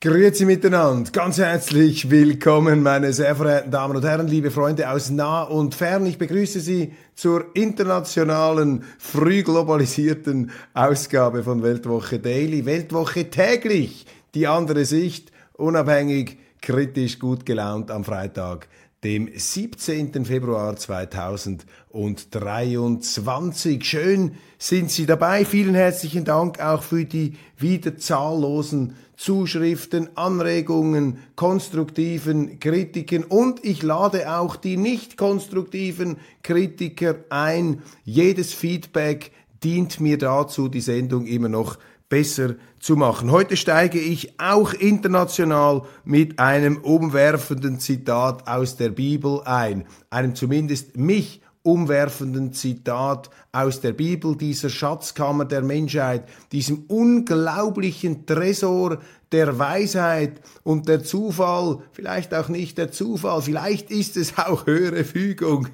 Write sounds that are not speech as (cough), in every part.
Grüezi miteinander, ganz herzlich willkommen, meine sehr verehrten Damen und Herren, liebe Freunde aus nah und fern. Ich begrüße Sie zur internationalen, früh globalisierten Ausgabe von Weltwoche Daily. Weltwoche täglich, die andere Sicht, unabhängig, kritisch, gut gelaunt am Freitag dem 17. Februar 2023. Schön sind Sie dabei. Vielen herzlichen Dank auch für die wieder zahllosen Zuschriften, Anregungen, konstruktiven Kritiken und ich lade auch die nicht konstruktiven Kritiker ein. Jedes Feedback dient mir dazu, die Sendung immer noch besser zu machen. Heute steige ich auch international mit einem umwerfenden Zitat aus der Bibel ein, einem zumindest mich umwerfenden Zitat aus der Bibel, dieser Schatzkammer der Menschheit, diesem unglaublichen Tresor der Weisheit und der Zufall, vielleicht auch nicht der Zufall, vielleicht ist es auch höhere Fügung,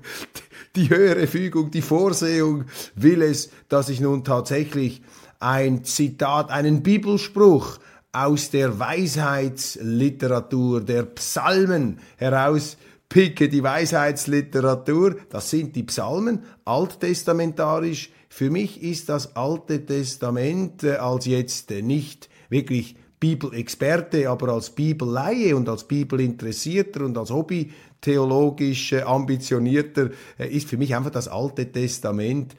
die höhere Fügung, die Vorsehung will es, dass ich nun tatsächlich ein Zitat, einen Bibelspruch aus der Weisheitsliteratur der Psalmen herauspicke. Die Weisheitsliteratur, das sind die Psalmen, alttestamentarisch. Für mich ist das Alte Testament äh, als jetzt äh, nicht wirklich Bibelexperte, aber als Bibelleihe und als Bibelinteressierter und als Hobby theologisch äh, ambitionierter ist für mich einfach das Alte Testament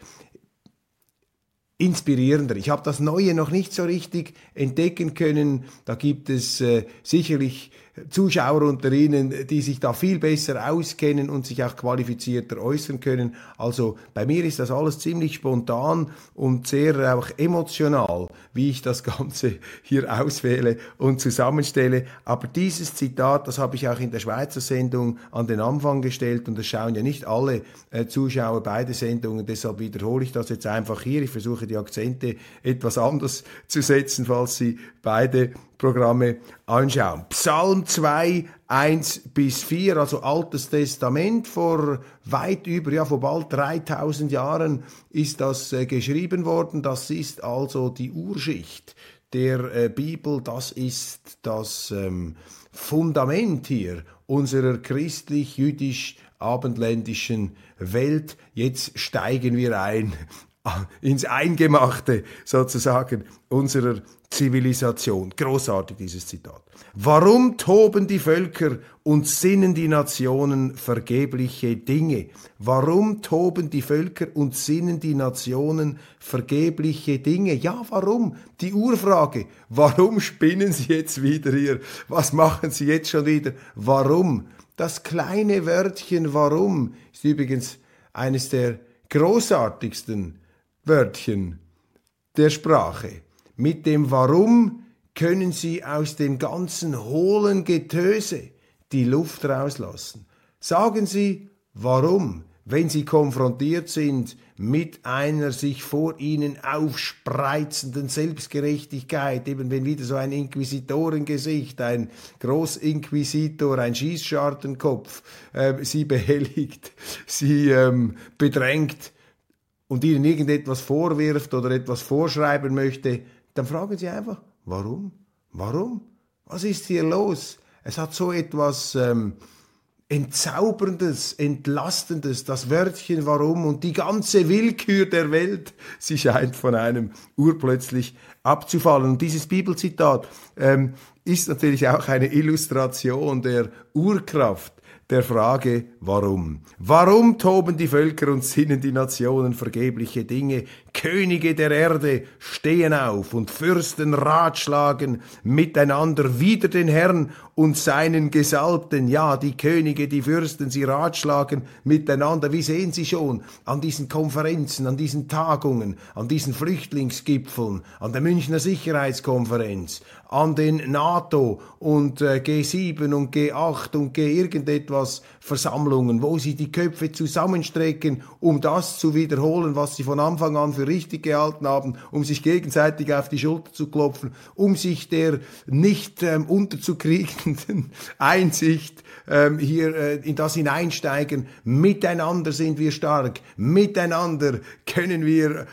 inspirierender. Ich habe das Neue noch nicht so richtig entdecken können. Da gibt es äh, sicherlich Zuschauer unter Ihnen, die sich da viel besser auskennen und sich auch qualifizierter äußern können. Also bei mir ist das alles ziemlich spontan und sehr auch emotional, wie ich das Ganze hier auswähle und zusammenstelle. Aber dieses Zitat, das habe ich auch in der Schweizer Sendung an den Anfang gestellt und es schauen ja nicht alle äh, Zuschauer beide Sendungen, deshalb wiederhole ich das jetzt einfach hier. Ich versuche die Akzente etwas anders zu setzen, falls Sie beide Programme anschauen. Psalm 2, 1 bis 4, also Altes Testament, vor weit über, ja, vor bald 3000 Jahren ist das äh, geschrieben worden. Das ist also die Urschicht der äh, Bibel, das ist das ähm, Fundament hier unserer christlich-jüdisch-abendländischen Welt. Jetzt steigen wir ein ins Eingemachte sozusagen unserer Zivilisation. Großartig dieses Zitat. Warum toben die Völker und sinnen die Nationen vergebliche Dinge? Warum toben die Völker und sinnen die Nationen vergebliche Dinge? Ja, warum? Die Urfrage. Warum spinnen sie jetzt wieder hier? Was machen sie jetzt schon wieder? Warum? Das kleine Wörtchen warum ist übrigens eines der großartigsten Wörtchen der Sprache. Mit dem Warum können Sie aus dem ganzen hohlen Getöse die Luft rauslassen. Sagen Sie Warum, wenn Sie konfrontiert sind mit einer sich vor Ihnen aufspreizenden Selbstgerechtigkeit, eben wenn wieder so ein Inquisitorengesicht, ein Großinquisitor, ein Schießschartenkopf äh, Sie behelligt, (laughs) Sie ähm, bedrängt, und ihnen irgendetwas vorwirft oder etwas vorschreiben möchte, dann fragen sie einfach, warum? Warum? Was ist hier los? Es hat so etwas ähm, Entzauberndes, Entlastendes, das Wörtchen warum und die ganze Willkür der Welt, sie scheint von einem urplötzlich abzufallen. Und dieses Bibelzitat ähm, ist natürlich auch eine Illustration der Urkraft der Frage, warum. Warum toben die Völker und sinnen die Nationen vergebliche Dinge? Könige der Erde stehen auf und Fürsten ratschlagen miteinander wider den Herrn und seinen Gesalbten. Ja, die Könige, die Fürsten, sie ratschlagen miteinander. Wie sehen Sie schon an diesen Konferenzen, an diesen Tagungen, an diesen Flüchtlingsgipfeln, an der Münchner Sicherheitskonferenz, an den NATO und äh, G7 und G8 und G irgendetwas Versammlungen, wo sie die Köpfe zusammenstrecken, um das zu wiederholen, was sie von Anfang an für richtig gehalten haben, um sich gegenseitig auf die Schulter zu klopfen, um sich der nicht ähm, unterzukriegenden (laughs) Einsicht ähm, hier äh, in das hineinsteigen. Miteinander sind wir stark, miteinander können wir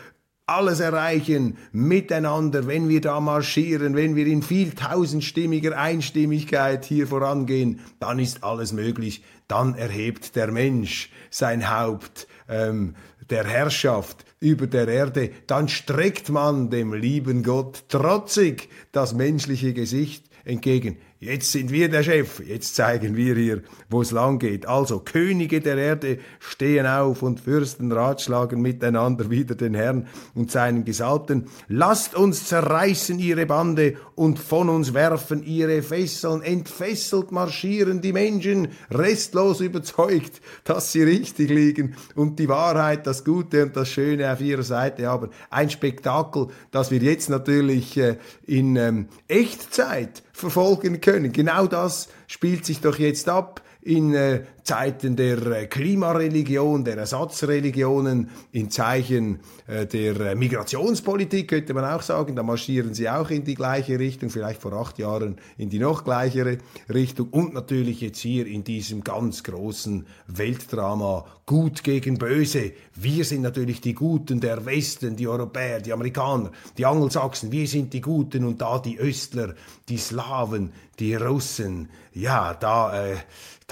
alles erreichen miteinander, wenn wir da marschieren, wenn wir in viel tausendstimmiger Einstimmigkeit hier vorangehen, dann ist alles möglich. Dann erhebt der Mensch sein Haupt ähm, der Herrschaft über der Erde. Dann streckt man dem lieben Gott trotzig das menschliche Gesicht entgegen. Jetzt sind wir der Chef, jetzt zeigen wir hier, wo es lang geht. Also Könige der Erde stehen auf und Fürsten ratschlagen miteinander wieder den Herrn und seinen Gesalbten. Lasst uns zerreißen ihre Bande und von uns werfen ihre Fesseln. Entfesselt marschieren die Menschen, restlos überzeugt, dass sie richtig liegen und die Wahrheit, das Gute und das Schöne auf ihrer Seite haben. Ein Spektakel, das wir jetzt natürlich äh, in ähm, Echtzeit verfolgen können. Genau das spielt sich doch jetzt ab in äh, Zeiten der äh, Klimareligion, der Ersatzreligionen, in Zeichen äh, der äh, Migrationspolitik könnte man auch sagen, da marschieren sie auch in die gleiche Richtung, vielleicht vor acht Jahren in die noch gleichere Richtung. Und natürlich jetzt hier in diesem ganz großen Weltdrama Gut gegen Böse. Wir sind natürlich die Guten der Westen, die Europäer, die Amerikaner, die Angelsachsen, wir sind die Guten und da die Östler, die Slawen, die Russen, ja, da, äh,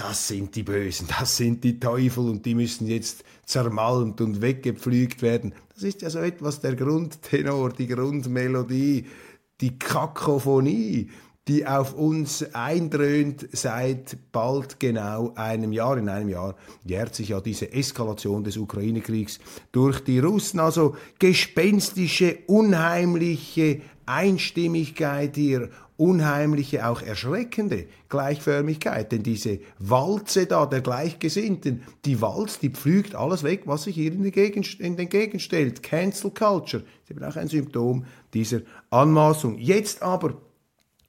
das sind die Bösen, das sind die Teufel und die müssen jetzt zermalmt und weggepflügt werden. Das ist ja so etwas der Grundtenor, die Grundmelodie, die Kakophonie, die auf uns eindröhnt seit bald genau einem Jahr. In einem Jahr jährt sich ja diese Eskalation des Ukraine-Kriegs durch die Russen. Also gespenstische, unheimliche Einstimmigkeit hier unheimliche, auch erschreckende Gleichförmigkeit. Denn diese Walze da der Gleichgesinnten, die walzt, die pflügt alles weg, was sich hier in den, Gegend, in den Gegend. Cancel Culture ist eben auch ein Symptom dieser Anmaßung. Jetzt aber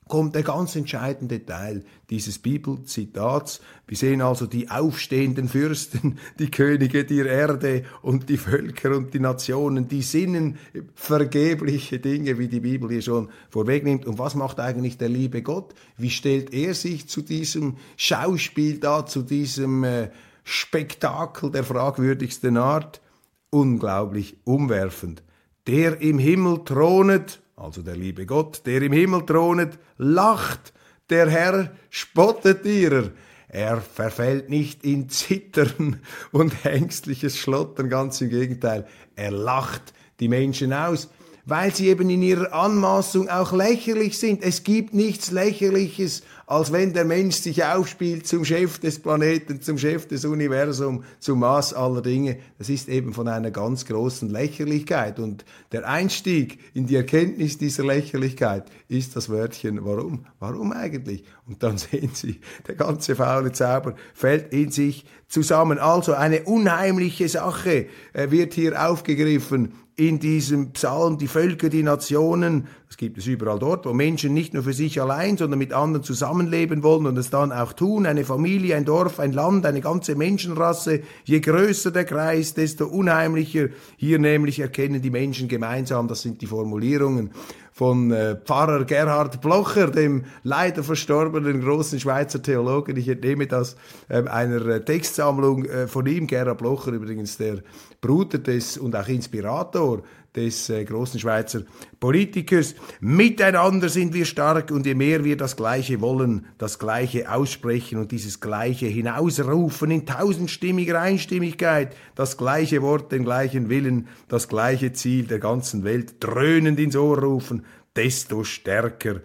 kommt der ganz entscheidende Teil dieses Bibelzitats. Wir sehen also die aufstehenden Fürsten, (laughs) die Könige der Erde und die Völker und die Nationen, die sinnen vergebliche Dinge, wie die Bibel hier schon vorwegnimmt. Und was macht eigentlich der liebe Gott? Wie stellt er sich zu diesem Schauspiel da, zu diesem äh, Spektakel der fragwürdigsten Art? Unglaublich umwerfend. Der im Himmel thronet also der liebe Gott, der im Himmel thronet, lacht, der Herr spottet ihrer. Er verfällt nicht in Zittern (laughs) und ängstliches Schlottern, ganz im Gegenteil, er lacht die Menschen aus, weil sie eben in ihrer Anmaßung auch lächerlich sind. Es gibt nichts Lächerliches als wenn der Mensch sich aufspielt zum Chef des Planeten, zum Chef des Universums, zum Maß aller Dinge. Das ist eben von einer ganz großen Lächerlichkeit. Und der Einstieg in die Erkenntnis dieser Lächerlichkeit ist das Wörtchen warum? Warum eigentlich? Und dann (laughs) sehen Sie, der ganze faule Zauber fällt in sich zusammen. Also eine unheimliche Sache äh, wird hier aufgegriffen in diesem Psalm die Völker, die Nationen, das gibt es überall dort, wo Menschen nicht nur für sich allein, sondern mit anderen zusammenleben wollen und es dann auch tun, eine Familie, ein Dorf, ein Land, eine ganze Menschenrasse, je größer der Kreis, desto unheimlicher. Hier nämlich erkennen die Menschen gemeinsam, das sind die Formulierungen von äh, Pfarrer Gerhard Blocher, dem leider verstorbenen großen Schweizer Theologen. Ich entnehme das äh, einer Textsammlung äh, von ihm, Gerhard Blocher übrigens der Bruder des und auch Inspirator des äh, großen Schweizer Politikers. Miteinander sind wir stark und je mehr wir das Gleiche wollen, das Gleiche aussprechen und dieses Gleiche hinausrufen in tausendstimmiger Einstimmigkeit, das gleiche Wort, den gleichen Willen, das gleiche Ziel der ganzen Welt dröhnend ins Ohr rufen, desto stärker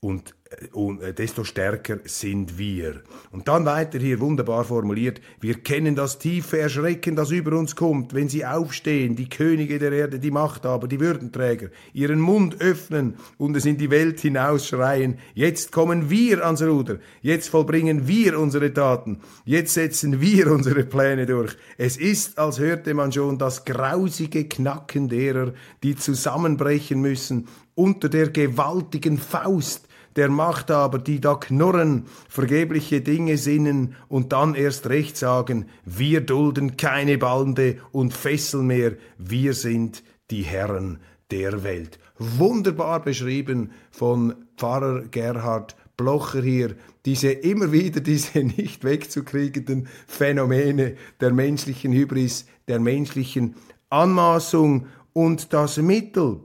und und äh, desto stärker sind wir. Und dann weiter hier wunderbar formuliert, wir kennen das tiefe Erschrecken, das über uns kommt, wenn sie aufstehen, die Könige der Erde, die Machthaber, die Würdenträger, ihren Mund öffnen und es in die Welt hinausschreien, jetzt kommen wir ans Ruder, jetzt vollbringen wir unsere Taten, jetzt setzen wir unsere Pläne durch. Es ist, als hörte man schon das grausige Knacken derer, die zusammenbrechen müssen unter der gewaltigen Faust, der Machthaber, die da knurren, vergebliche Dinge sinnen und dann erst recht sagen, wir dulden keine Bande und Fessel mehr, wir sind die Herren der Welt. Wunderbar beschrieben von Pfarrer Gerhard Blocher hier, diese immer wieder diese (laughs) nicht wegzukriegenden Phänomene der menschlichen Hybris, der menschlichen Anmaßung und das Mittel,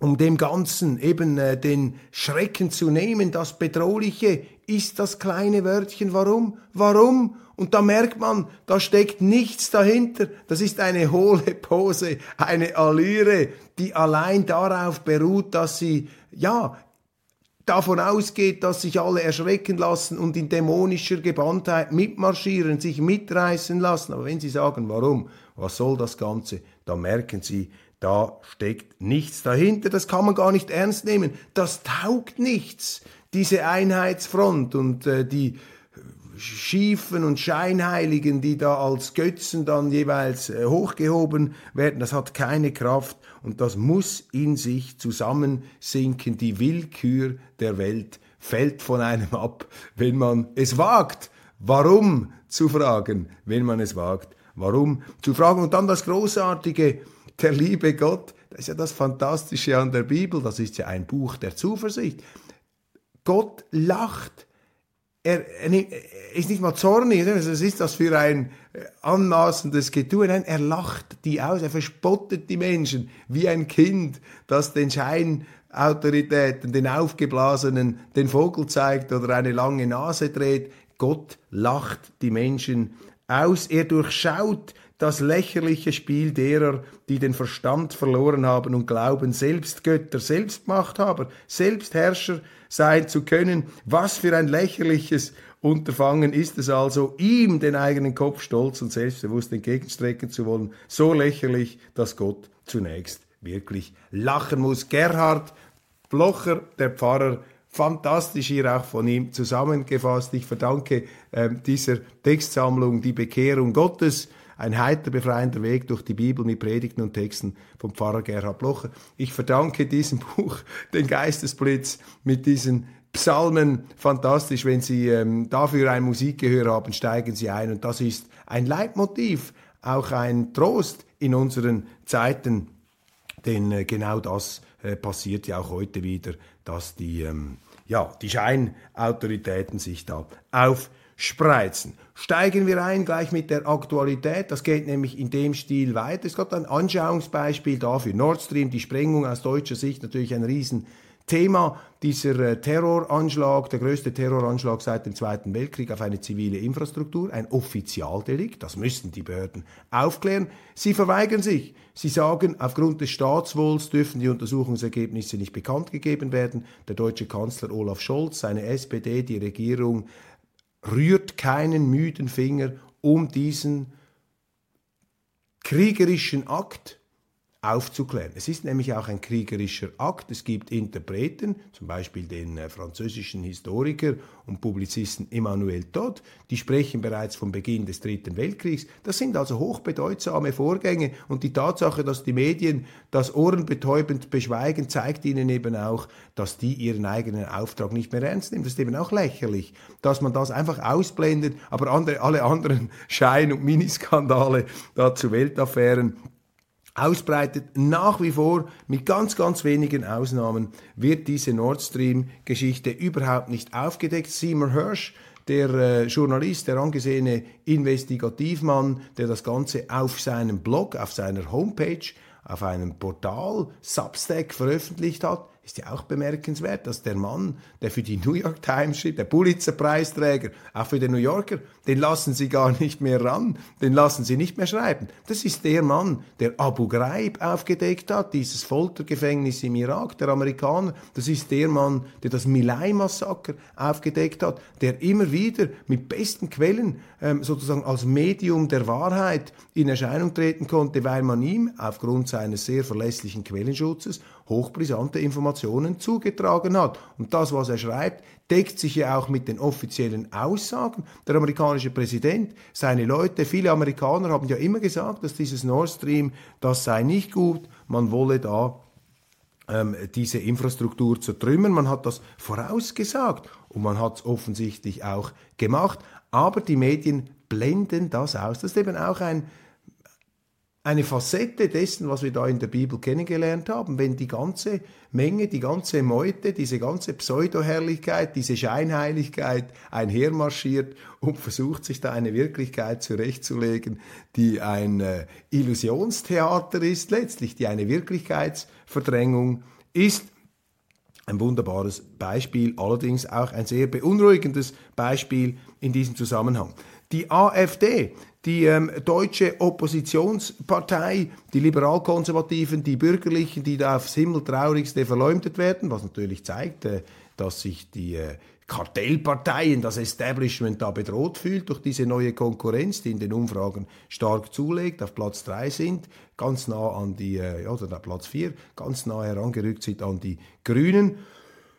um dem Ganzen eben äh, den Schrecken zu nehmen. Das Bedrohliche ist das kleine Wörtchen. Warum? Warum? Und da merkt man, da steckt nichts dahinter. Das ist eine hohle Pose, eine Allüre, die allein darauf beruht, dass sie, ja, davon ausgeht, dass sich alle erschrecken lassen und in dämonischer Gebandtheit mitmarschieren, sich mitreißen lassen. Aber wenn Sie sagen, warum, was soll das Ganze, dann merken Sie, da steckt nichts dahinter, das kann man gar nicht ernst nehmen. Das taugt nichts, diese Einheitsfront und äh, die Schiefen und Scheinheiligen, die da als Götzen dann jeweils äh, hochgehoben werden, das hat keine Kraft und das muss in sich zusammensinken. Die Willkür der Welt fällt von einem ab, wenn man es wagt. Warum zu fragen, wenn man es wagt? Warum zu fragen? Und dann das Großartige, der liebe Gott, das ist ja das Fantastische an der Bibel, das ist ja ein Buch der Zuversicht. Gott lacht. Er, ist nicht mal zornig, was ist das für ein äh, anmaßendes Getue? Nein, er lacht die aus, er verspottet die Menschen wie ein Kind, das den Scheinautoritäten, den Aufgeblasenen, den Vogel zeigt oder eine lange Nase dreht. Gott lacht die Menschen aus, er durchschaut das lächerliche Spiel derer, die den Verstand verloren haben und glauben, selbst Götter, selbst Machthaber, selbst Herrscher sein zu können. Was für ein lächerliches Unterfangen ist es also, ihm den eigenen Kopf stolz und selbstbewusst entgegenstrecken zu wollen. So lächerlich, dass Gott zunächst wirklich lachen muss. Gerhard Blocher, der Pfarrer, fantastisch hier auch von ihm zusammengefasst. Ich verdanke äh, dieser Textsammlung die Bekehrung Gottes ein heiter, befreiender Weg durch die Bibel mit Predigten und Texten vom Pfarrer Gerhard Blocher. Ich verdanke diesem Buch (laughs) den Geistesblitz mit diesen Psalmen. Fantastisch, wenn Sie ähm, dafür ein Musikgehör haben, steigen Sie ein. Und das ist ein Leitmotiv, auch ein Trost in unseren Zeiten. Denn äh, genau das äh, passiert ja auch heute wieder, dass die, ähm, ja, die Scheinautoritäten sich da auf spreizen. Steigen wir ein gleich mit der Aktualität. Das geht nämlich in dem Stil weiter. Es gibt ein Anschauungsbeispiel dafür. Nord Stream, die Sprengung aus deutscher Sicht natürlich ein riesen Thema dieser äh, Terroranschlag, der größte Terroranschlag seit dem Zweiten Weltkrieg auf eine zivile Infrastruktur, ein Offizialdelikt, das müssen die Behörden aufklären. Sie verweigern sich. Sie sagen, aufgrund des Staatswohls dürfen die Untersuchungsergebnisse nicht bekannt gegeben werden. Der deutsche Kanzler Olaf Scholz, seine SPD, die Regierung rührt keinen müden Finger, um diesen kriegerischen Akt aufzuklären. Es ist nämlich auch ein kriegerischer Akt. Es gibt Interpreten, zum Beispiel den äh, französischen Historiker und Publizisten Emmanuel Todd, die sprechen bereits vom Beginn des Dritten Weltkriegs. Das sind also hochbedeutsame Vorgänge und die Tatsache, dass die Medien das ohrenbetäubend beschweigen, zeigt ihnen eben auch, dass die ihren eigenen Auftrag nicht mehr ernst nehmen. Das ist eben auch lächerlich, dass man das einfach ausblendet, aber andere, alle anderen (laughs) Schein- und Miniskandale da zu Weltaffären ausbreitet. Nach wie vor, mit ganz, ganz wenigen Ausnahmen, wird diese Nord Stream-Geschichte überhaupt nicht aufgedeckt. Seymour Hirsch, der äh, Journalist, der angesehene Investigativmann, der das Ganze auf seinem Blog, auf seiner Homepage, auf einem Portal Substack veröffentlicht hat, ist ja auch bemerkenswert, dass der Mann, der für die New York Times schrieb, der Pulitzer-Preisträger, auch für den New Yorker, den lassen sie gar nicht mehr ran, den lassen sie nicht mehr schreiben. Das ist der Mann, der Abu Ghraib aufgedeckt hat, dieses Foltergefängnis im Irak, der Amerikaner. Das ist der Mann, der das Milai-Massaker aufgedeckt hat, der immer wieder mit besten Quellen ähm, sozusagen als Medium der Wahrheit in Erscheinung treten konnte, weil man ihm aufgrund seines sehr verlässlichen Quellenschutzes hochbrisante Informationen zugetragen hat. Und das, was er schreibt, deckt sich ja auch mit den offiziellen Aussagen. Der amerikanische Präsident, seine Leute, viele Amerikaner haben ja immer gesagt, dass dieses Nord Stream, das sei nicht gut, man wolle da ähm, diese Infrastruktur zertrümmern. Man hat das vorausgesagt und man hat es offensichtlich auch gemacht. Aber die Medien blenden das aus. Das ist eben auch ein eine Facette dessen, was wir da in der Bibel kennengelernt haben, wenn die ganze Menge, die ganze Meute, diese ganze Pseudoherrlichkeit, diese Scheinheiligkeit einhermarschiert und versucht, sich da eine Wirklichkeit zurechtzulegen, die ein äh, Illusionstheater ist, letztlich, die eine Wirklichkeitsverdrängung ist. Ein wunderbares Beispiel, allerdings auch ein sehr beunruhigendes Beispiel in diesem Zusammenhang. Die AfD, die ähm, deutsche Oppositionspartei, die Liberalkonservativen, die Bürgerlichen, die da aufs Himmeltraurigste verleumdet werden, was natürlich zeigt, äh, dass sich die äh, Kartellparteien, das Establishment da bedroht fühlt durch diese neue Konkurrenz, die in den Umfragen stark zulegt, auf Platz 3 sind, ganz nah an die, äh, ja, oder Platz 4, ganz nah herangerückt sind an die Grünen.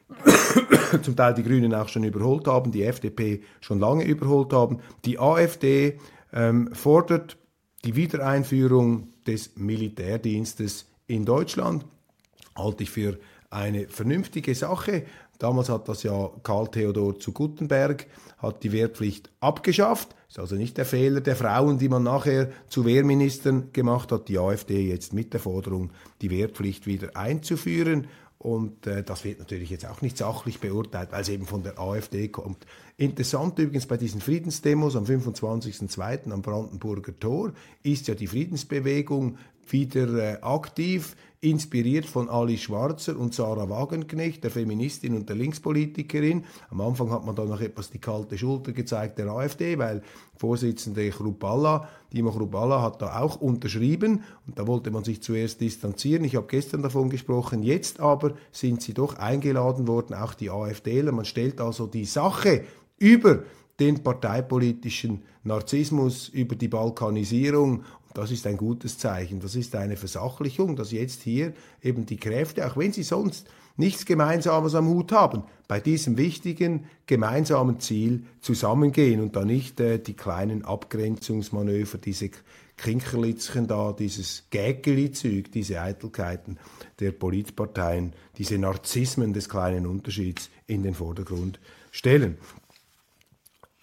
(coughs) Zum Teil die Grünen auch schon überholt haben, die FDP schon lange überholt haben. Die AfD ähm, fordert die Wiedereinführung des Militärdienstes in Deutschland. Halte ich für eine vernünftige Sache. Damals hat das ja Karl Theodor zu Guttenberg, hat die Wehrpflicht abgeschafft. Ist also nicht der Fehler der Frauen, die man nachher zu Wehrministern gemacht hat. Die AfD jetzt mit der Forderung, die Wehrpflicht wieder einzuführen. Und äh, das wird natürlich jetzt auch nicht sachlich beurteilt, weil es eben von der AfD kommt. Interessant übrigens bei diesen Friedensdemos am 25.02. am Brandenburger Tor ist ja die Friedensbewegung wieder äh, aktiv inspiriert von Ali Schwarzer und Sarah Wagenknecht, der Feministin und der Linkspolitikerin. Am Anfang hat man dann noch etwas die kalte Schulter gezeigt der AfD, weil Vorsitzende Chrupalla, Dima Chrupalla hat da auch unterschrieben und da wollte man sich zuerst distanzieren. Ich habe gestern davon gesprochen. Jetzt aber sind sie doch eingeladen worden, auch die AfDler. Man stellt also die Sache über den parteipolitischen Narzissmus, über die Balkanisierung das ist ein gutes Zeichen. Das ist eine Versachlichung, dass jetzt hier eben die Kräfte, auch wenn sie sonst nichts Gemeinsames am Hut haben, bei diesem wichtigen gemeinsamen Ziel zusammengehen und da nicht äh, die kleinen Abgrenzungsmanöver, diese Kinkerlitzchen da, dieses Gägeli-Züg, diese Eitelkeiten der Politparteien, diese Narzissmen des kleinen Unterschieds in den Vordergrund stellen.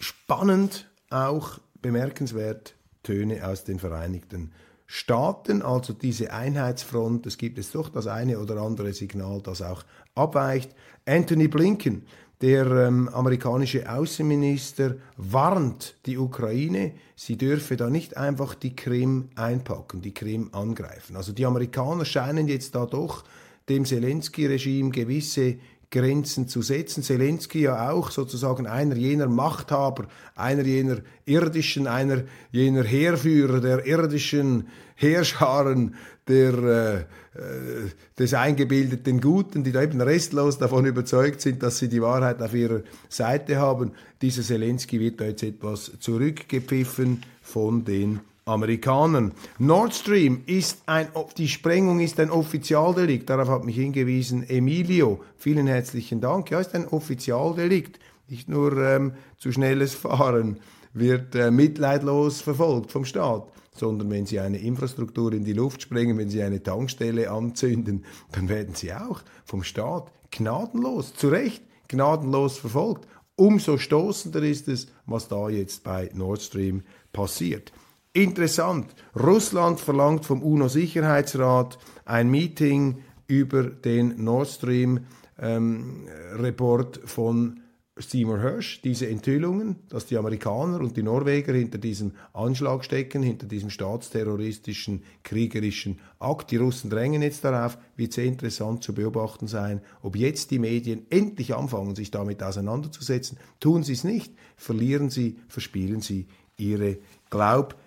Spannend, auch bemerkenswert Töne aus den Vereinigten Staaten, also diese Einheitsfront, es gibt es doch das eine oder andere Signal, das auch abweicht. Anthony Blinken, der ähm, amerikanische Außenminister, warnt die Ukraine, sie dürfe da nicht einfach die Krim einpacken, die Krim angreifen. Also die Amerikaner scheinen jetzt da doch dem Zelensky-Regime gewisse Grenzen zu setzen. Zelensky ja auch sozusagen einer jener Machthaber, einer jener irdischen, einer jener Heerführer der irdischen Heerscharen der, äh, äh, des eingebildeten Guten, die da eben restlos davon überzeugt sind, dass sie die Wahrheit auf ihrer Seite haben. Dieser Zelensky wird da jetzt etwas zurückgepfiffen von den Amerikanern. Nord Stream ist ein, die Sprengung ist ein Offizialdelikt. Darauf hat mich hingewiesen Emilio. Vielen herzlichen Dank. Ja, ist ein Offizialdelikt. Nicht nur ähm, zu schnelles Fahren wird äh, mitleidlos verfolgt vom Staat, sondern wenn Sie eine Infrastruktur in die Luft sprengen, wenn Sie eine Tankstelle anzünden, dann werden Sie auch vom Staat gnadenlos, zu Recht gnadenlos verfolgt. Umso stoßender ist es, was da jetzt bei Nord Stream passiert. Interessant. Russland verlangt vom UNO-Sicherheitsrat ein Meeting über den Nord Stream ähm, Report von Seymour Hirsch diese Enthüllungen, dass die Amerikaner und die Norweger hinter diesem Anschlag stecken, hinter diesem staatsterroristischen, kriegerischen Akt. Die Russen drängen jetzt darauf, wird sehr interessant zu beobachten sein, ob jetzt die Medien endlich anfangen, sich damit auseinanderzusetzen. Tun sie es nicht, verlieren sie, verspielen sie ihre Glaubwürdigkeit.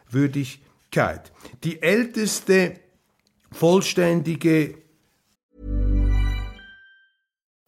Die älteste vollständige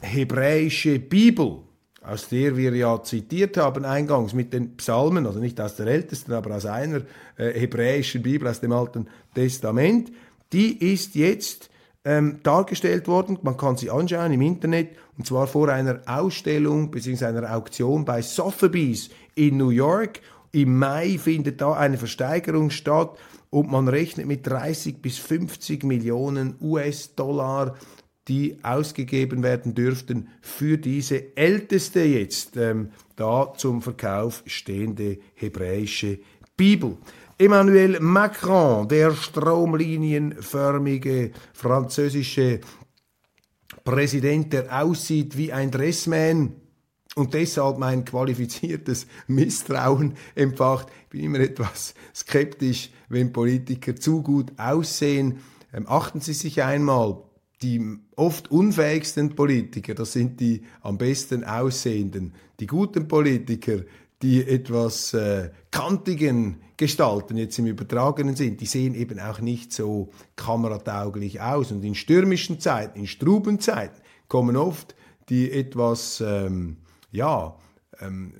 hebräische Bibel, aus der wir ja zitiert haben eingangs mit den Psalmen, also nicht aus der ältesten, aber aus einer äh, hebräischen Bibel aus dem Alten Testament, die ist jetzt ähm, dargestellt worden. Man kann sie anschauen im Internet und zwar vor einer Ausstellung bzw. einer Auktion bei Sotheby's in New York. Im Mai findet da eine Versteigerung statt und man rechnet mit 30 bis 50 Millionen US-Dollar die ausgegeben werden dürften für diese älteste jetzt ähm, da zum Verkauf stehende hebräische Bibel. Emmanuel Macron, der stromlinienförmige französische Präsident, der aussieht wie ein Dressman und deshalb mein qualifiziertes (laughs) Misstrauen empfacht. Ich bin immer etwas skeptisch, wenn Politiker zu gut aussehen. Ähm, achten Sie sich einmal die oft unfähigsten Politiker, das sind die am besten aussehenden. Die guten Politiker, die etwas äh, kantigen Gestalten jetzt im übertragenen sind, die sehen eben auch nicht so kameratauglich aus. Und in stürmischen Zeiten, in struben Zeiten kommen oft die etwas, ähm, ja, ähm,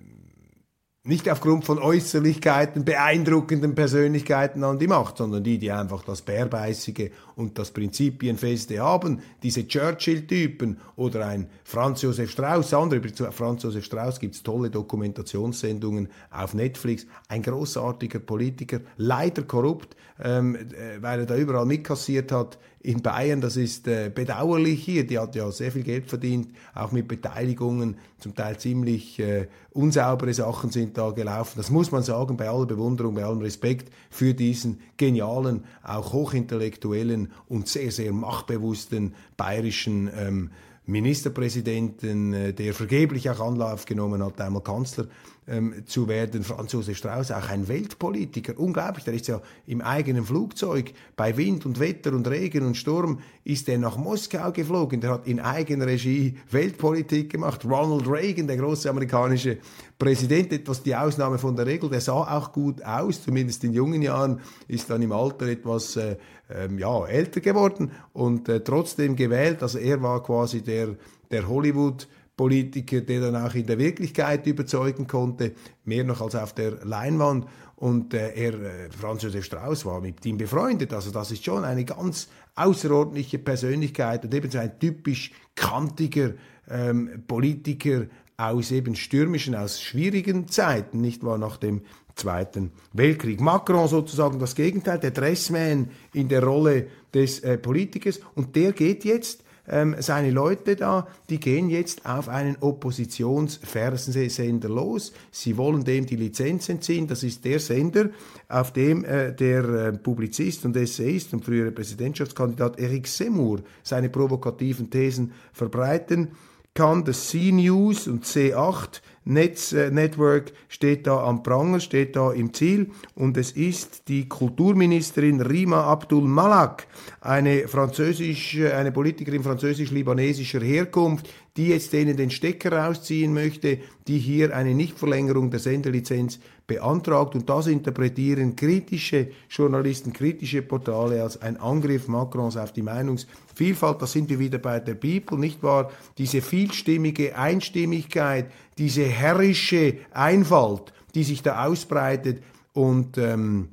nicht aufgrund von Äußerlichkeiten, beeindruckenden Persönlichkeiten an die Macht, sondern die, die einfach das Bärbeißige und das Prinzipienfeste haben. Diese Churchill-Typen oder ein Franz Josef Strauß, andere, Franz Josef Strauß gibt es tolle Dokumentationssendungen auf Netflix. Ein großartiger Politiker, leider korrupt, ähm, äh, weil er da überall mitkassiert hat in Bayern. Das ist äh, bedauerlich hier. Die hat ja sehr viel Geld verdient, auch mit Beteiligungen, zum Teil ziemlich äh, unsaubere Sachen sind da gelaufen. Das muss man sagen, bei aller Bewunderung, bei allem Respekt für diesen genialen, auch hochintellektuellen und sehr, sehr machtbewussten bayerischen ähm, Ministerpräsidenten, äh, der vergeblich auch Anlauf genommen hat, einmal Kanzler ähm, zu werden. Franz Josef Strauß, auch ein Weltpolitiker, unglaublich. Der ist ja im eigenen Flugzeug bei Wind und Wetter und Regen und Sturm ist er nach Moskau geflogen. Der hat in eigener Regie Weltpolitik gemacht. Ronald Reagan, der große amerikanische Präsident, etwas die Ausnahme von der Regel. Der sah auch gut aus, zumindest in jungen Jahren, ist dann im Alter etwas äh, ähm, ja, älter geworden und äh, trotzdem gewählt. Also er war quasi der, der Hollywood Politiker, der dann auch in der Wirklichkeit überzeugen konnte, mehr noch als auf der Leinwand. Und äh, er, äh, Franz Josef Strauß, war mit ihm befreundet. Also das ist schon eine ganz außerordentliche Persönlichkeit und eben so ein typisch kantiger ähm, Politiker aus eben stürmischen, aus schwierigen Zeiten, nicht wahr, nach dem Zweiten Weltkrieg. Macron sozusagen das Gegenteil, der Dressman in der Rolle des äh, Politikers und der geht jetzt ähm, seine Leute da, die gehen jetzt auf einen Oppositionsfernsehsender los. Sie wollen dem die Lizenz entziehen. Das ist der Sender, auf dem äh, der äh, Publizist und Essayist und frühere Präsidentschaftskandidat Eric Seymour seine provokativen Thesen verbreiten kann. Das C-News und C8 Netz, äh, Network steht da am Pranger, steht da im Ziel. Und es ist die Kulturministerin Rima Abdul Malak, eine französisch, eine Politikerin französisch-libanesischer Herkunft, die jetzt denen den Stecker rausziehen möchte, die hier eine Nichtverlängerung der Senderlizenz beantragt. Und das interpretieren kritische Journalisten, kritische Portale als ein Angriff Macrons auf die Meinungsvielfalt. Da sind wir wieder bei der Bibel, nicht wahr? Diese vielstimmige Einstimmigkeit, diese herrische Einfalt, die sich da ausbreitet und ähm,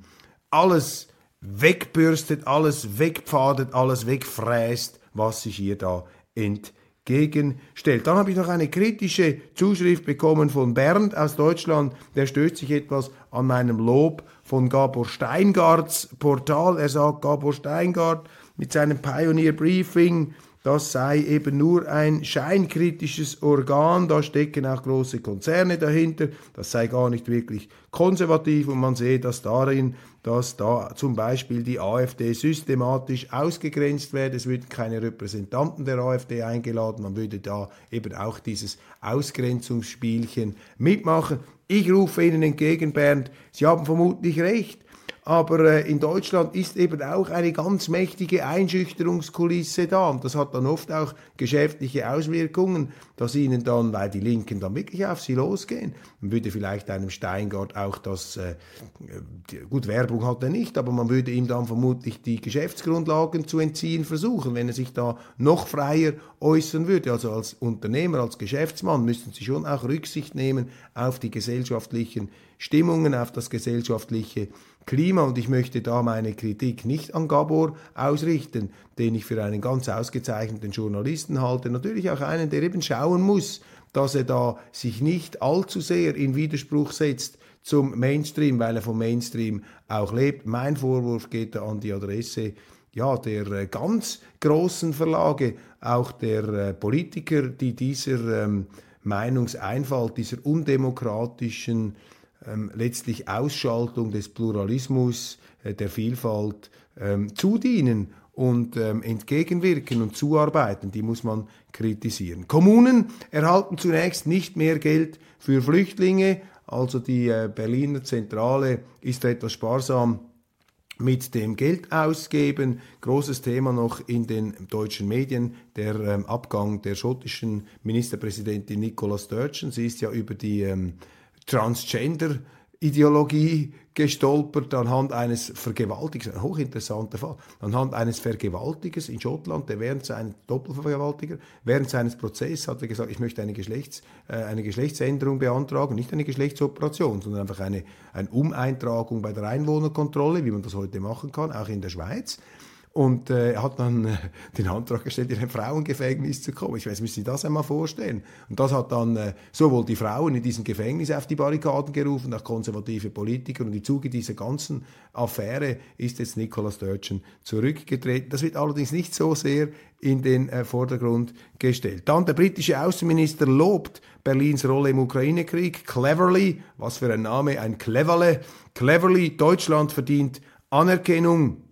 alles wegbürstet, alles wegpfadet, alles wegfräst, was sich hier da entgegenstellt. Dann habe ich noch eine kritische Zuschrift bekommen von Bernd aus Deutschland. Der stößt sich etwas an meinem Lob von Gabor Steingarts Portal. Er sagt, Gabor Steingart mit seinem Pioneer Briefing das sei eben nur ein scheinkritisches Organ, da stecken auch große Konzerne dahinter, das sei gar nicht wirklich konservativ und man sehe das darin, dass da zum Beispiel die AfD systematisch ausgegrenzt werde, es würden keine Repräsentanten der AfD eingeladen, man würde da eben auch dieses Ausgrenzungsspielchen mitmachen. Ich rufe Ihnen entgegen, Bernd, Sie haben vermutlich recht. Aber äh, in Deutschland ist eben auch eine ganz mächtige Einschüchterungskulisse da. Und das hat dann oft auch geschäftliche Auswirkungen, dass ihnen dann, weil die Linken dann wirklich auf sie losgehen, man würde vielleicht einem Steingart auch das, äh, gut, Werbung hat er nicht, aber man würde ihm dann vermutlich die Geschäftsgrundlagen zu entziehen versuchen, wenn er sich da noch freier äußern würde. Also als Unternehmer, als Geschäftsmann müssten sie schon auch Rücksicht nehmen auf die gesellschaftlichen Stimmungen, auf das gesellschaftliche Klima und ich möchte da meine Kritik nicht an Gabor ausrichten, den ich für einen ganz ausgezeichneten Journalisten halte, natürlich auch einen, der eben schauen muss, dass er da sich nicht allzu sehr in Widerspruch setzt zum Mainstream, weil er vom Mainstream auch lebt. Mein Vorwurf geht da an die Adresse ja, der äh, ganz großen Verlage, auch der äh, Politiker, die dieser ähm, Meinungseinfalt, dieser undemokratischen ähm, letztlich Ausschaltung des Pluralismus, äh, der Vielfalt ähm, zudienen und ähm, entgegenwirken und zuarbeiten, die muss man kritisieren. Kommunen erhalten zunächst nicht mehr Geld für Flüchtlinge, also die äh, Berliner Zentrale ist etwas sparsam mit dem Geld ausgeben. Großes Thema noch in den deutschen Medien, der ähm, Abgang der schottischen Ministerpräsidentin Nicola Sturgeon. Sie ist ja über die ähm, Transgender Ideologie gestolpert anhand eines Vergewaltigers, ein hochinteressanter Fall, anhand eines Vergewaltigers in Schottland, der während seines Doppelvergewaltiger, während seines Prozesses hat er gesagt, ich möchte eine, Geschlechts, äh, eine Geschlechtsänderung beantragen, nicht eine Geschlechtsoperation, sondern einfach eine, eine Umeintragung bei der Einwohnerkontrolle, wie man das heute machen kann, auch in der Schweiz und äh, hat dann äh, den Antrag gestellt, in ein Frauengefängnis zu kommen. Ich weiß, müssen Sie das einmal vorstellen. Und das hat dann äh, sowohl die Frauen in diesem Gefängnis auf die Barrikaden gerufen, auch konservative Politiker. Und im Zuge dieser ganzen Affäre ist jetzt Nicola Sturgeon zurückgetreten. Das wird allerdings nicht so sehr in den äh, Vordergrund gestellt. Dann der britische Außenminister lobt Berlins Rolle im Ukraine-Krieg. Cleverly, was für ein Name, ein Cleverle. Cleverly, Deutschland verdient Anerkennung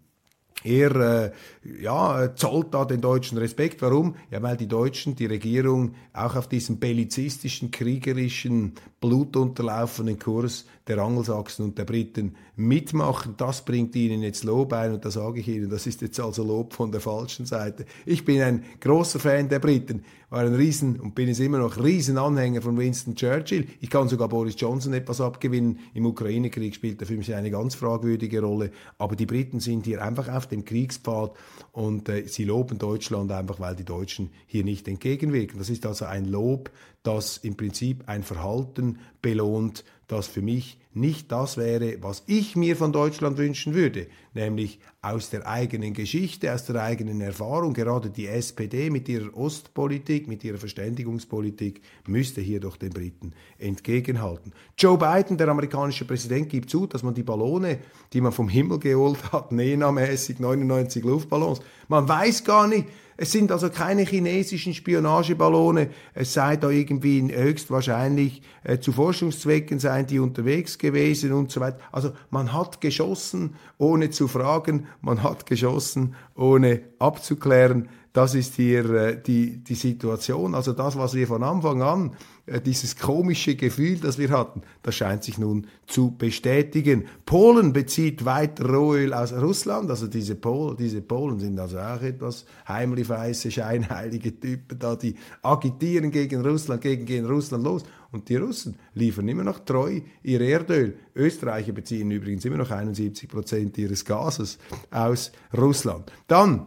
er äh, ja, zollt da den Deutschen Respekt. Warum? Ja, weil die Deutschen, die Regierung auch auf diesem bellizistischen, kriegerischen, blutunterlaufenden Kurs der Angelsachsen und der Briten mitmachen. Das bringt ihnen jetzt Lob ein und da sage ich Ihnen, das ist jetzt also Lob von der falschen Seite. Ich bin ein großer Fan der Briten, war ein Riesen und bin es immer noch Riesenanhänger von Winston Churchill. Ich kann sogar Boris Johnson etwas abgewinnen. Im Ukraine-Krieg spielt er für mich eine ganz fragwürdige Rolle. Aber die Briten sind hier einfach auf dem Kriegspfad und äh, sie loben Deutschland einfach, weil die Deutschen hier nicht entgegenwirken. Das ist also ein Lob, das im Prinzip ein Verhalten belohnt, das für mich nicht das wäre, was ich mir von Deutschland wünschen würde, nämlich aus der eigenen Geschichte, aus der eigenen Erfahrung. Gerade die SPD mit ihrer Ostpolitik, mit ihrer Verständigungspolitik müsste hier doch den Briten entgegenhalten. Joe Biden, der amerikanische Präsident, gibt zu, dass man die Ballone, die man vom Himmel geholt hat, (laughs) NENA-mäßig 99 Luftballons, man weiß gar nicht, es sind also keine chinesischen Spionageballone, es sei da irgendwie höchstwahrscheinlich äh, zu Forschungszwecken seien die unterwegs gewesen und so weiter. Also man hat geschossen, ohne zu fragen, man hat geschossen, ohne abzuklären. Das ist hier äh, die, die Situation. Also das, was wir von Anfang an, äh, dieses komische Gefühl, das wir hatten, das scheint sich nun zu bestätigen. Polen bezieht weiter Rohöl aus Russland. Also diese, Pol diese Polen sind also auch etwas heimlich weiße, scheinheilige Typen da, die agitieren gegen Russland, gegen, gegen Russland los. Und die Russen liefern immer noch treu ihr Erdöl. Österreicher beziehen übrigens immer noch 71 Prozent ihres Gases aus Russland. Dann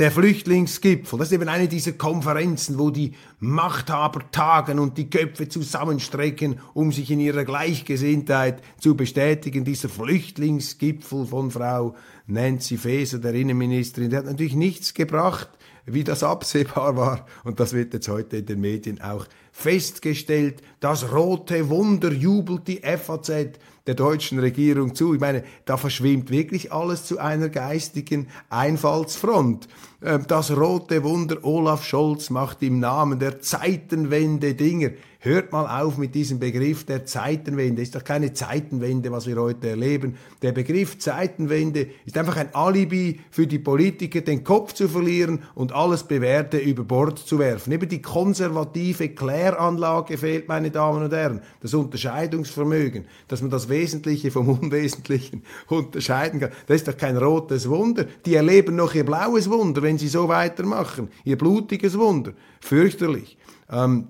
der Flüchtlingsgipfel, das ist eben eine dieser Konferenzen, wo die Machthaber tagen und die Köpfe zusammenstrecken, um sich in ihrer Gleichgesinntheit zu bestätigen. Dieser Flüchtlingsgipfel von Frau Nancy Faeser, der Innenministerin, der hat natürlich nichts gebracht, wie das absehbar war. Und das wird jetzt heute in den Medien auch festgestellt. Das rote Wunder jubelt die FAZ der deutschen Regierung zu. Ich meine, da verschwimmt wirklich alles zu einer geistigen Einfallsfront. Ähm, das rote Wunder Olaf Scholz macht im Namen der Zeitenwende Dinge. Hört mal auf mit diesem Begriff der Zeitenwende. Ist doch keine Zeitenwende, was wir heute erleben. Der Begriff Zeitenwende ist einfach ein Alibi für die Politiker, den Kopf zu verlieren und alles Bewährte über Bord zu werfen. Eben die konservative Kläranlage fehlt, meine Damen und Herren. Das Unterscheidungsvermögen, dass man das Wesentliche vom Unwesentlichen (laughs) unterscheiden kann. Das ist doch kein rotes Wunder. Die erleben noch ihr blaues Wunder, wenn sie so weitermachen. Ihr blutiges Wunder. Fürchterlich. Ähm,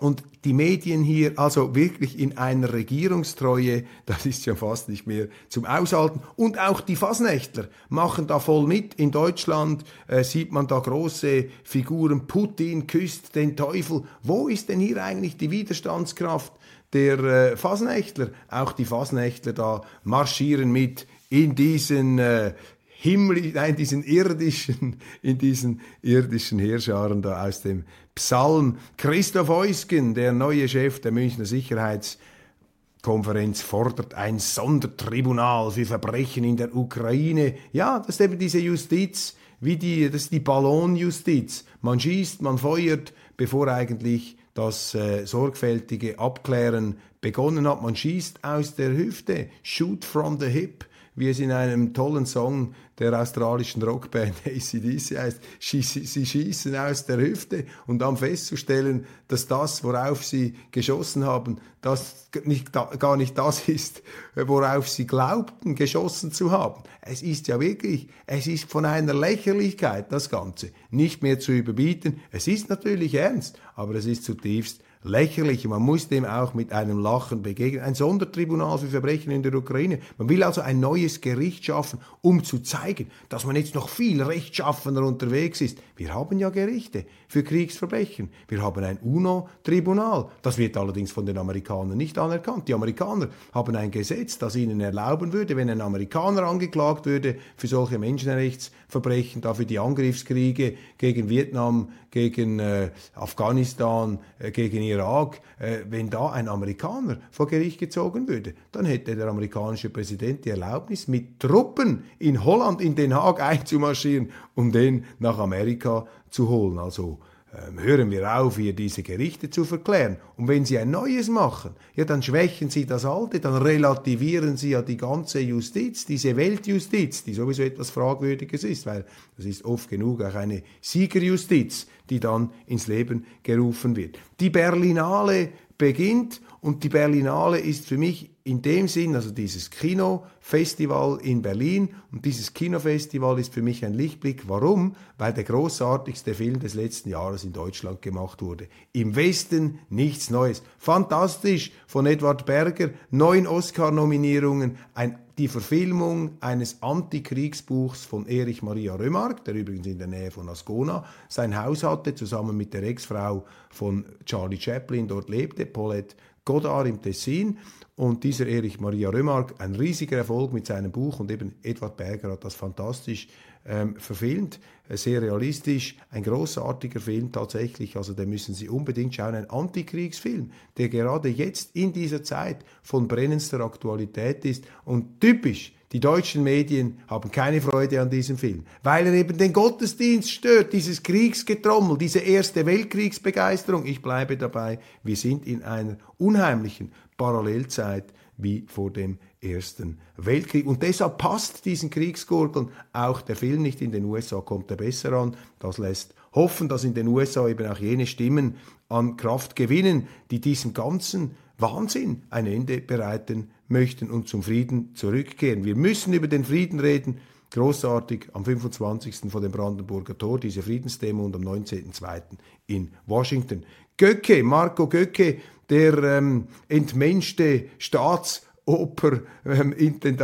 und die Medien hier also wirklich in einer Regierungstreue, das ist ja fast nicht mehr zum Aushalten. Und auch die Fasnächtler machen da voll mit. In Deutschland äh, sieht man da große Figuren. Putin küsst den Teufel. Wo ist denn hier eigentlich die Widerstandskraft der äh, Fasnächtler? Auch die Fasnächtler da marschieren mit in diesen äh, himmlisch, nein, diesen irdischen, in diesen irdischen Heerscharen da aus dem Psalm. Christoph Eusgen, der neue Chef der Münchner Sicherheitskonferenz, fordert ein Sondertribunal für Verbrechen in der Ukraine. Ja, das ist eben diese Justiz, wie die, das ist die Ballonjustiz. Man schießt, man feuert, bevor eigentlich das äh, sorgfältige Abklären begonnen hat. Man schießt aus der Hüfte, shoot from the hip wie es in einem tollen Song der australischen Rockband (laughs) ACDC heißt, sie schießen aus der Hüfte und dann festzustellen, dass das, worauf sie geschossen haben, das nicht, gar nicht das (laughs) ist, worauf sie glaubten, geschossen zu haben. Es ist ja wirklich, es ist von einer Lächerlichkeit, das Ganze, nicht mehr zu überbieten. Es ist natürlich ernst, aber es ist zutiefst lächerlich. Man muss dem auch mit einem Lachen begegnen. Ein Sondertribunal für Verbrechen in der Ukraine. Man will also ein neues Gericht schaffen, um zu zeigen, dass man jetzt noch viel rechtschaffener unterwegs ist. Wir haben ja Gerichte für Kriegsverbrechen. Wir haben ein UNO-Tribunal. Das wird allerdings von den Amerikanern nicht anerkannt. Die Amerikaner haben ein Gesetz, das ihnen erlauben würde, wenn ein Amerikaner angeklagt würde für solche Menschenrechtsverbrechen, dafür die Angriffskriege gegen Vietnam, gegen äh, Afghanistan, äh, gegen Irak, äh, wenn da ein Amerikaner vor Gericht gezogen würde, dann hätte der amerikanische Präsident die Erlaubnis, mit Truppen in Holland, in Den Haag einzumarschieren, um den nach Amerika zu holen. Also ähm, hören wir auf, hier diese Gerichte zu verklären. Und wenn Sie ein neues machen, ja, dann schwächen Sie das alte, dann relativieren Sie ja die ganze Justiz, diese Weltjustiz, die sowieso etwas Fragwürdiges ist, weil das ist oft genug auch eine Siegerjustiz, die dann ins Leben gerufen wird. Die Berlinale beginnt und die Berlinale ist für mich in dem Sinn, also dieses Kinofestival in Berlin und dieses Kinofestival ist für mich ein Lichtblick. Warum? Weil der großartigste Film des letzten Jahres in Deutschland gemacht wurde. Im Westen nichts Neues. Fantastisch von Edward Berger, neun Oscar-Nominierungen, die Verfilmung eines Antikriegsbuchs von Erich Maria Römark, der übrigens in der Nähe von Ascona sein Haus hatte, zusammen mit der Ex-Frau von Charlie Chaplin dort lebte, Paulette Godard im Tessin. Und dieser Erich Maria Römark, ein riesiger Erfolg mit seinem Buch. Und eben Edward Berger hat das fantastisch ähm, verfilmt, äh, sehr realistisch, ein großartiger Film tatsächlich, also den müssen Sie unbedingt schauen, ein Antikriegsfilm, der gerade jetzt in dieser Zeit von brennendster Aktualität ist. Und typisch die deutschen Medien haben keine Freude an diesem Film, weil er eben den Gottesdienst stört, dieses Kriegsgetrommel, diese erste Weltkriegsbegeisterung. Ich bleibe dabei, wir sind in einer unheimlichen Parallelzeit wie vor dem Ersten Weltkrieg. Und deshalb passt diesen Kriegsgurgeln auch der Film nicht. In den USA kommt er besser an. Das lässt hoffen, dass in den USA eben auch jene Stimmen an Kraft gewinnen, die diesem ganzen Wahnsinn ein Ende bereiten möchten und zum Frieden zurückkehren. Wir müssen über den Frieden reden. Großartig am 25. vor dem Brandenburger Tor, diese Friedensdemo und am 19.02. in Washington. Göcke, Marco Göcke, der ähm, entmenschte Staatsoper, ähm,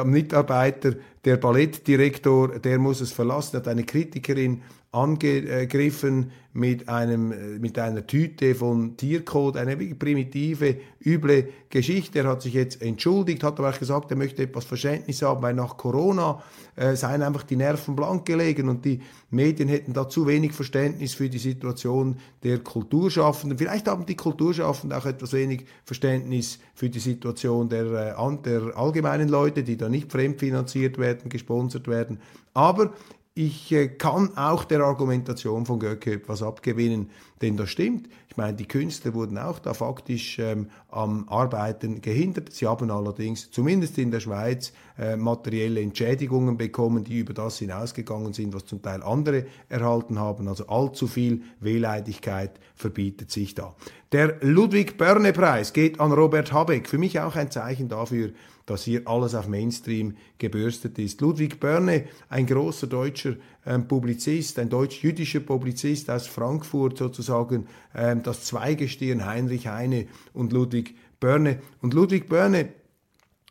Mitarbeiter, der Ballettdirektor, der muss es verlassen, hat eine Kritikerin angegriffen mit, einem, äh, mit einer Tüte von Tiercode, eine primitive, üble Geschichte. Er hat sich jetzt entschuldigt, hat aber auch gesagt, er möchte etwas Verständnis haben, weil nach Corona äh, seien einfach die Nerven blank gelegen und die Medien hätten da zu wenig Verständnis für die Situation der Kulturschaffenden. Vielleicht haben die Kulturschaffenden auch etwas wenig Verständnis für die Situation der, äh, der allgemeinen Leute, die da nicht fremdfinanziert werden, gesponsert werden. Aber ich äh, kann auch der Argumentation von Göcke etwas abgewinnen, denn das stimmt. Ich meine, die Künstler wurden auch da faktisch ähm, am Arbeiten gehindert. Sie haben allerdings zumindest in der Schweiz äh, materielle Entschädigungen bekommen, die über das hinausgegangen sind, was zum Teil andere erhalten haben. Also allzu viel Wehleidigkeit verbietet sich da. Der Ludwig Börne Preis geht an Robert Habeck. Für mich auch ein Zeichen dafür, dass hier alles auf Mainstream gebürstet ist. Ludwig Börne, ein großer deutscher ähm, Publizist, ein deutsch-jüdischer Publizist aus Frankfurt sozusagen, ähm, das Zweigestirn Heinrich Heine und Ludwig Börne. Und Ludwig Börne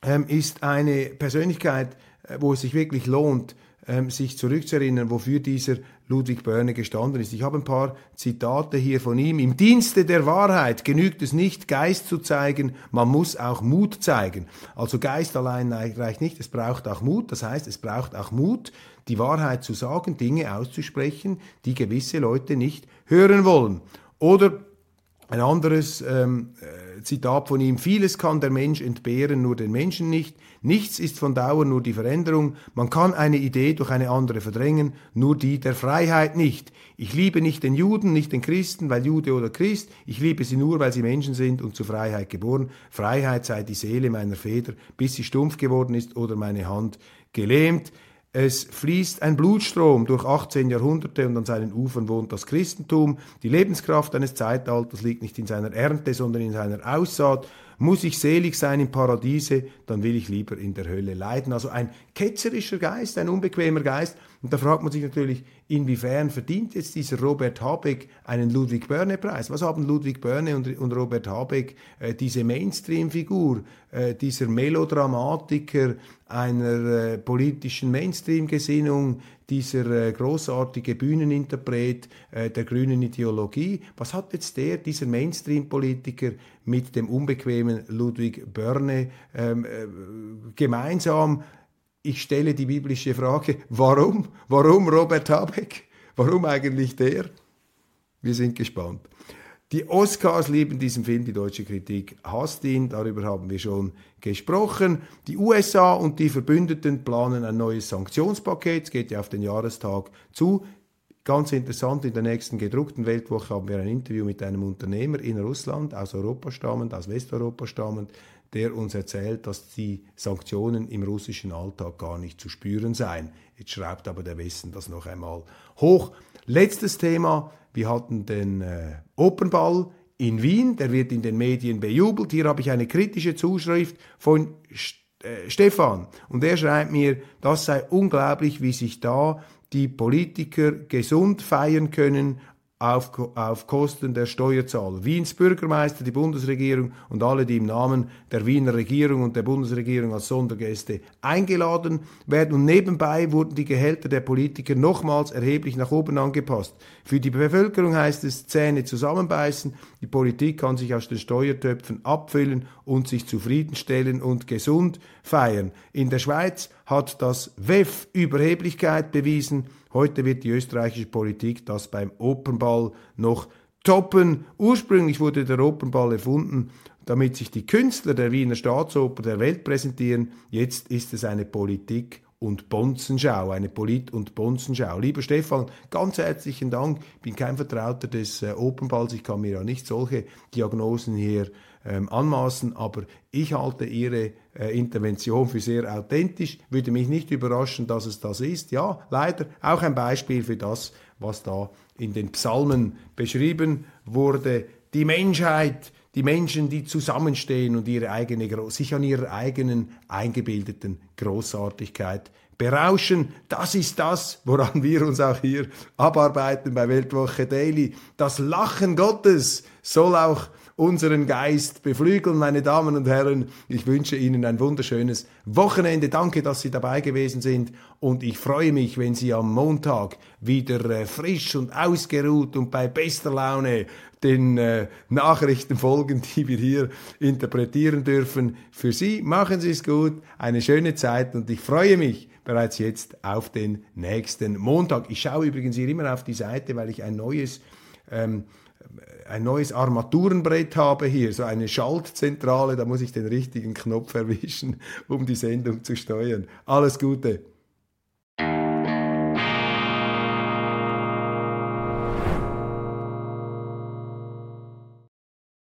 ähm, ist eine Persönlichkeit, äh, wo es sich wirklich lohnt, ähm, sich zurückzuerinnern, wofür dieser Ludwig Börne gestanden ist. Ich habe ein paar Zitate hier von ihm. Im Dienste der Wahrheit genügt es nicht, Geist zu zeigen, man muss auch Mut zeigen. Also Geist allein reicht nicht, es braucht auch Mut. Das heißt, es braucht auch Mut, die Wahrheit zu sagen, Dinge auszusprechen, die gewisse Leute nicht hören wollen. Oder ein anderes ähm, äh, Zitat von ihm, vieles kann der Mensch entbehren, nur den Menschen nicht. Nichts ist von Dauer, nur die Veränderung. Man kann eine Idee durch eine andere verdrängen, nur die der Freiheit nicht. Ich liebe nicht den Juden, nicht den Christen, weil Jude oder Christ. Ich liebe sie nur, weil sie Menschen sind und zur Freiheit geboren. Freiheit sei die Seele meiner Feder, bis sie stumpf geworden ist oder meine Hand gelähmt. Es fließt ein Blutstrom durch 18 Jahrhunderte und an seinen Ufern wohnt das Christentum. Die Lebenskraft eines Zeitalters liegt nicht in seiner Ernte, sondern in seiner Aussaat. Muss ich selig sein im Paradiese, dann will ich lieber in der Hölle leiden. Also ein ketzerischer Geist, ein unbequemer Geist. Und da fragt man sich natürlich, inwiefern verdient jetzt dieser Robert Habeck einen Ludwig Börne-Preis? Was haben Ludwig Börne und, und Robert Habeck, äh, diese Mainstream-Figur, äh, dieser Melodramatiker einer äh, politischen Mainstream-Gesinnung, dieser äh, großartige Bühneninterpret äh, der grünen Ideologie. Was hat jetzt der, dieser Mainstream-Politiker, mit dem unbequemen Ludwig Börne ähm, äh, gemeinsam? Ich stelle die biblische Frage, warum? Warum Robert Habeck? Warum eigentlich der? Wir sind gespannt. Die Oscars lieben diesen Film, die deutsche Kritik hasst ihn, darüber haben wir schon gesprochen. Die USA und die Verbündeten planen ein neues Sanktionspaket, es geht ja auf den Jahrestag zu. Ganz interessant, in der nächsten gedruckten Weltwoche haben wir ein Interview mit einem Unternehmer in Russland, aus Europa stammend, aus Westeuropa stammend, der uns erzählt, dass die Sanktionen im russischen Alltag gar nicht zu spüren seien. Jetzt schreibt aber der Westen das noch einmal hoch. Letztes Thema, wir hatten den äh, Opernball in Wien, der wird in den Medien bejubelt. Hier habe ich eine kritische Zuschrift von St äh, Stefan und er schreibt mir, das sei unglaublich, wie sich da die Politiker gesund feiern können, auf, auf Kosten der Steuerzahler. Wiens Bürgermeister, die Bundesregierung und alle, die im Namen der Wiener Regierung und der Bundesregierung als Sondergäste eingeladen werden. Und nebenbei wurden die Gehälter der Politiker nochmals erheblich nach oben angepasst. Für die Bevölkerung heißt es Zähne zusammenbeißen. Die Politik kann sich aus den Steuertöpfen abfüllen und sich zufriedenstellen und gesund feiern. In der Schweiz hat das WEF Überheblichkeit bewiesen Heute wird die österreichische Politik das beim Opernball noch toppen. Ursprünglich wurde der Opernball erfunden, damit sich die Künstler der Wiener Staatsoper der Welt präsentieren. Jetzt ist es eine Politik und Bonzenschau, eine Polit- und Bonzenschau. Lieber Stefan, ganz herzlichen Dank. Ich bin kein Vertrauter des äh, Opernballs. Ich kann mir ja nicht solche Diagnosen hier ähm, anmaßen, aber ich halte Ihre äh, Intervention für sehr authentisch. Würde mich nicht überraschen, dass es das ist. Ja, leider auch ein Beispiel für das, was da in den Psalmen beschrieben wurde. Die Menschheit, die Menschen, die zusammenstehen und ihre eigene, sich an ihrer eigenen eingebildeten Großartigkeit berauschen. Das ist das, woran wir uns auch hier abarbeiten bei Weltwoche Daily. Das Lachen Gottes soll auch unseren Geist beflügeln, meine Damen und Herren. Ich wünsche Ihnen ein wunderschönes Wochenende. Danke, dass Sie dabei gewesen sind. Und ich freue mich, wenn Sie am Montag wieder äh, frisch und ausgeruht und bei bester Laune den äh, Nachrichten folgen, die wir hier interpretieren dürfen. Für Sie machen Sie es gut, eine schöne Zeit und ich freue mich bereits jetzt auf den nächsten Montag. Ich schaue übrigens hier immer auf die Seite, weil ich ein neues ähm, ein neues Armaturenbrett habe hier, so eine Schaltzentrale, da muss ich den richtigen Knopf erwischen, (laughs) um die Sendung zu steuern. Alles Gute.